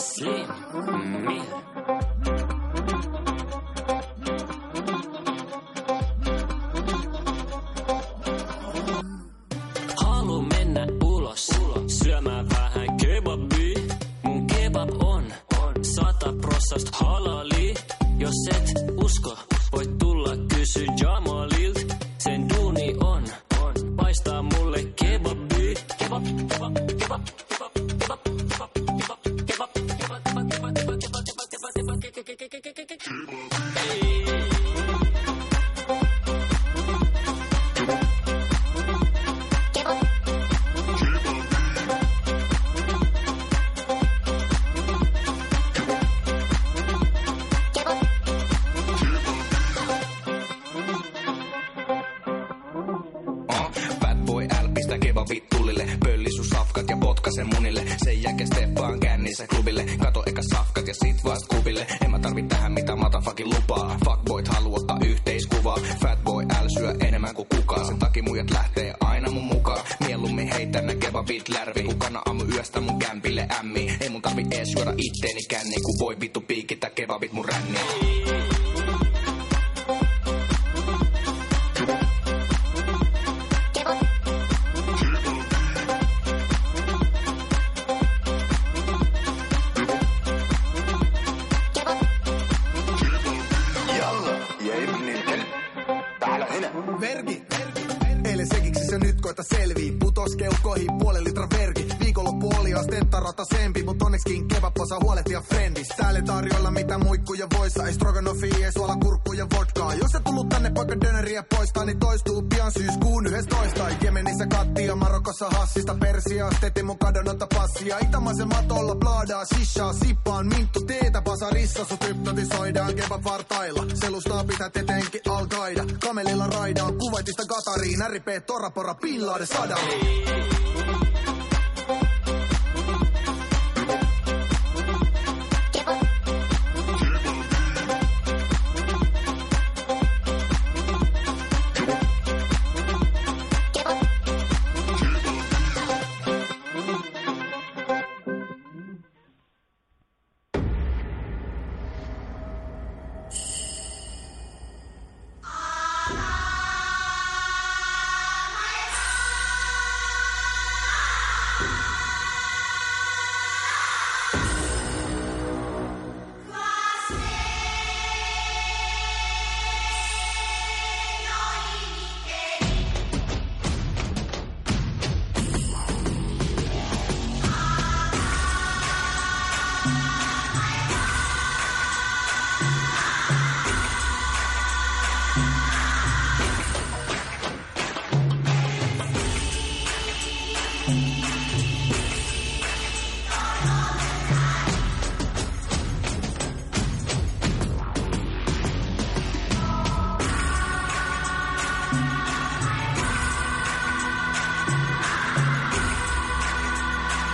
seen me. Kebabit tulille Pölli sun safkat ja potkasen munille. Sen jälkeen steppaan kännissä klubille. Kato eka safkat ja sit vast kubille En mä tarvi tähän mitä matafakin lupaa. Fuckboyt haluu ottaa yhteiskuvaa. Fat boy L syö enemmän kuin kukaan. Sen takia muijat lähtee aina mun mukaan. Mieluummin heitän nää kebabit lärvi. Kun kanna aamu yöstä mun kämpille ämmi. Ei mun tarvi ees juoda itteeni känni Kun voi vittu piikittää kebabit mun ränniin selvii. Putos keuhkoihin puolen litran vergi. Viikonloppu oli astetta ratasempi, mut onneksikin kebab osaa huolehtia frendis. Täällä tarjolla mitä muikkuja voissa, ei stroganofi, ei suola kurkkuja vodkaa. Jos et tullut tänne poika döneriä poistaa, niin toistuu pian syyskuun 11. Jemenissä kattia, Marokossa hassista, Persia, steti mun kadonnutta passia. Itämaisen matolla blaadaa, shishaa, sippaan, minttu teetä pasarissa. Sut hypnotisoidaan kebab vartailla. Selustaa pitää etenkin al-Qaida. Kamelilla raidaan, kuvaitista Qatariin, RP, Torapora, Pillaade, Sadamiin.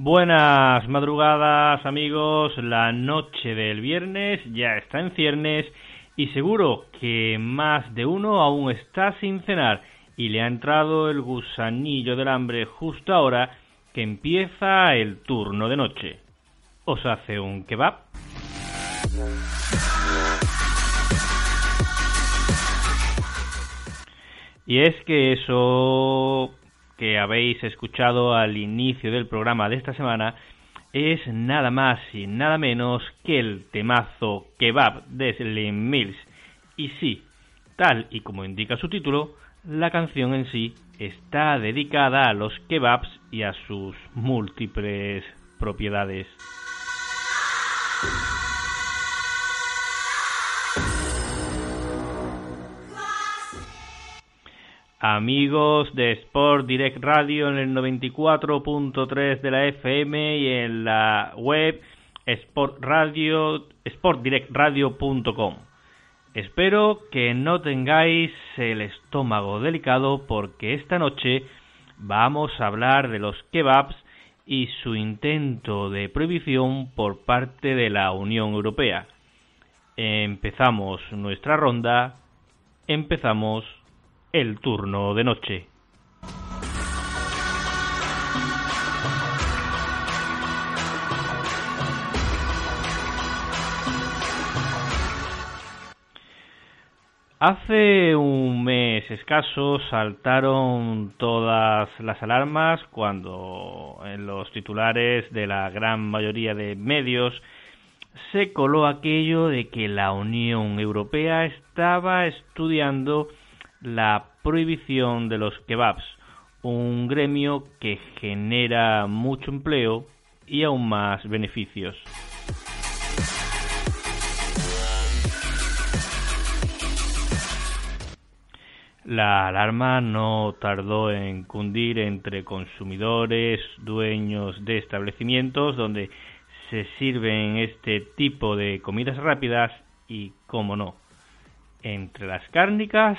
Buenas madrugadas amigos, la noche del viernes ya está en ciernes y seguro que más de uno aún está sin cenar y le ha entrado el gusanillo del hambre justo ahora que empieza el turno de noche. ¿Os hace un kebab? Y es que eso que habéis escuchado al inicio del programa de esta semana es nada más y nada menos que el temazo Kebab de Slim Mills. Y sí, tal y como indica su título, la canción en sí está dedicada a los kebabs y a sus múltiples propiedades. Amigos de Sport Direct Radio en el 94.3 de la FM y en la web Sport Radio, sportdirectradio.com. Espero que no tengáis el estómago delicado porque esta noche vamos a hablar de los kebabs y su intento de prohibición por parte de la Unión Europea. Empezamos nuestra ronda, empezamos el turno de noche. Hace un mes escaso saltaron todas las alarmas cuando en los titulares de la gran mayoría de medios se coló aquello de que la Unión Europea estaba estudiando la prohibición de los kebabs, un gremio que genera mucho empleo y aún más beneficios. La alarma no tardó en cundir entre consumidores, dueños de establecimientos donde se sirven este tipo de comidas rápidas y, como no, entre las cárnicas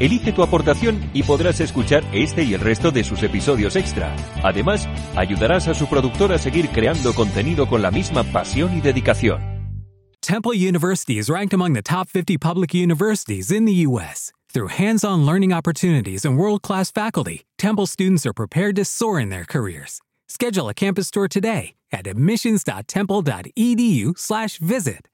Elige tu aportación y podrás escuchar este y el resto de sus episodios extra. Además, ayudarás a su productor a seguir creando contenido con la misma pasión y dedicación. Temple University is ranked among the top 50 public universities in the U.S. Through hands-on learning opportunities and world-class faculty, Temple students are prepared to soar in their careers. Schedule a campus tour today at admissions.temple.edu/visit.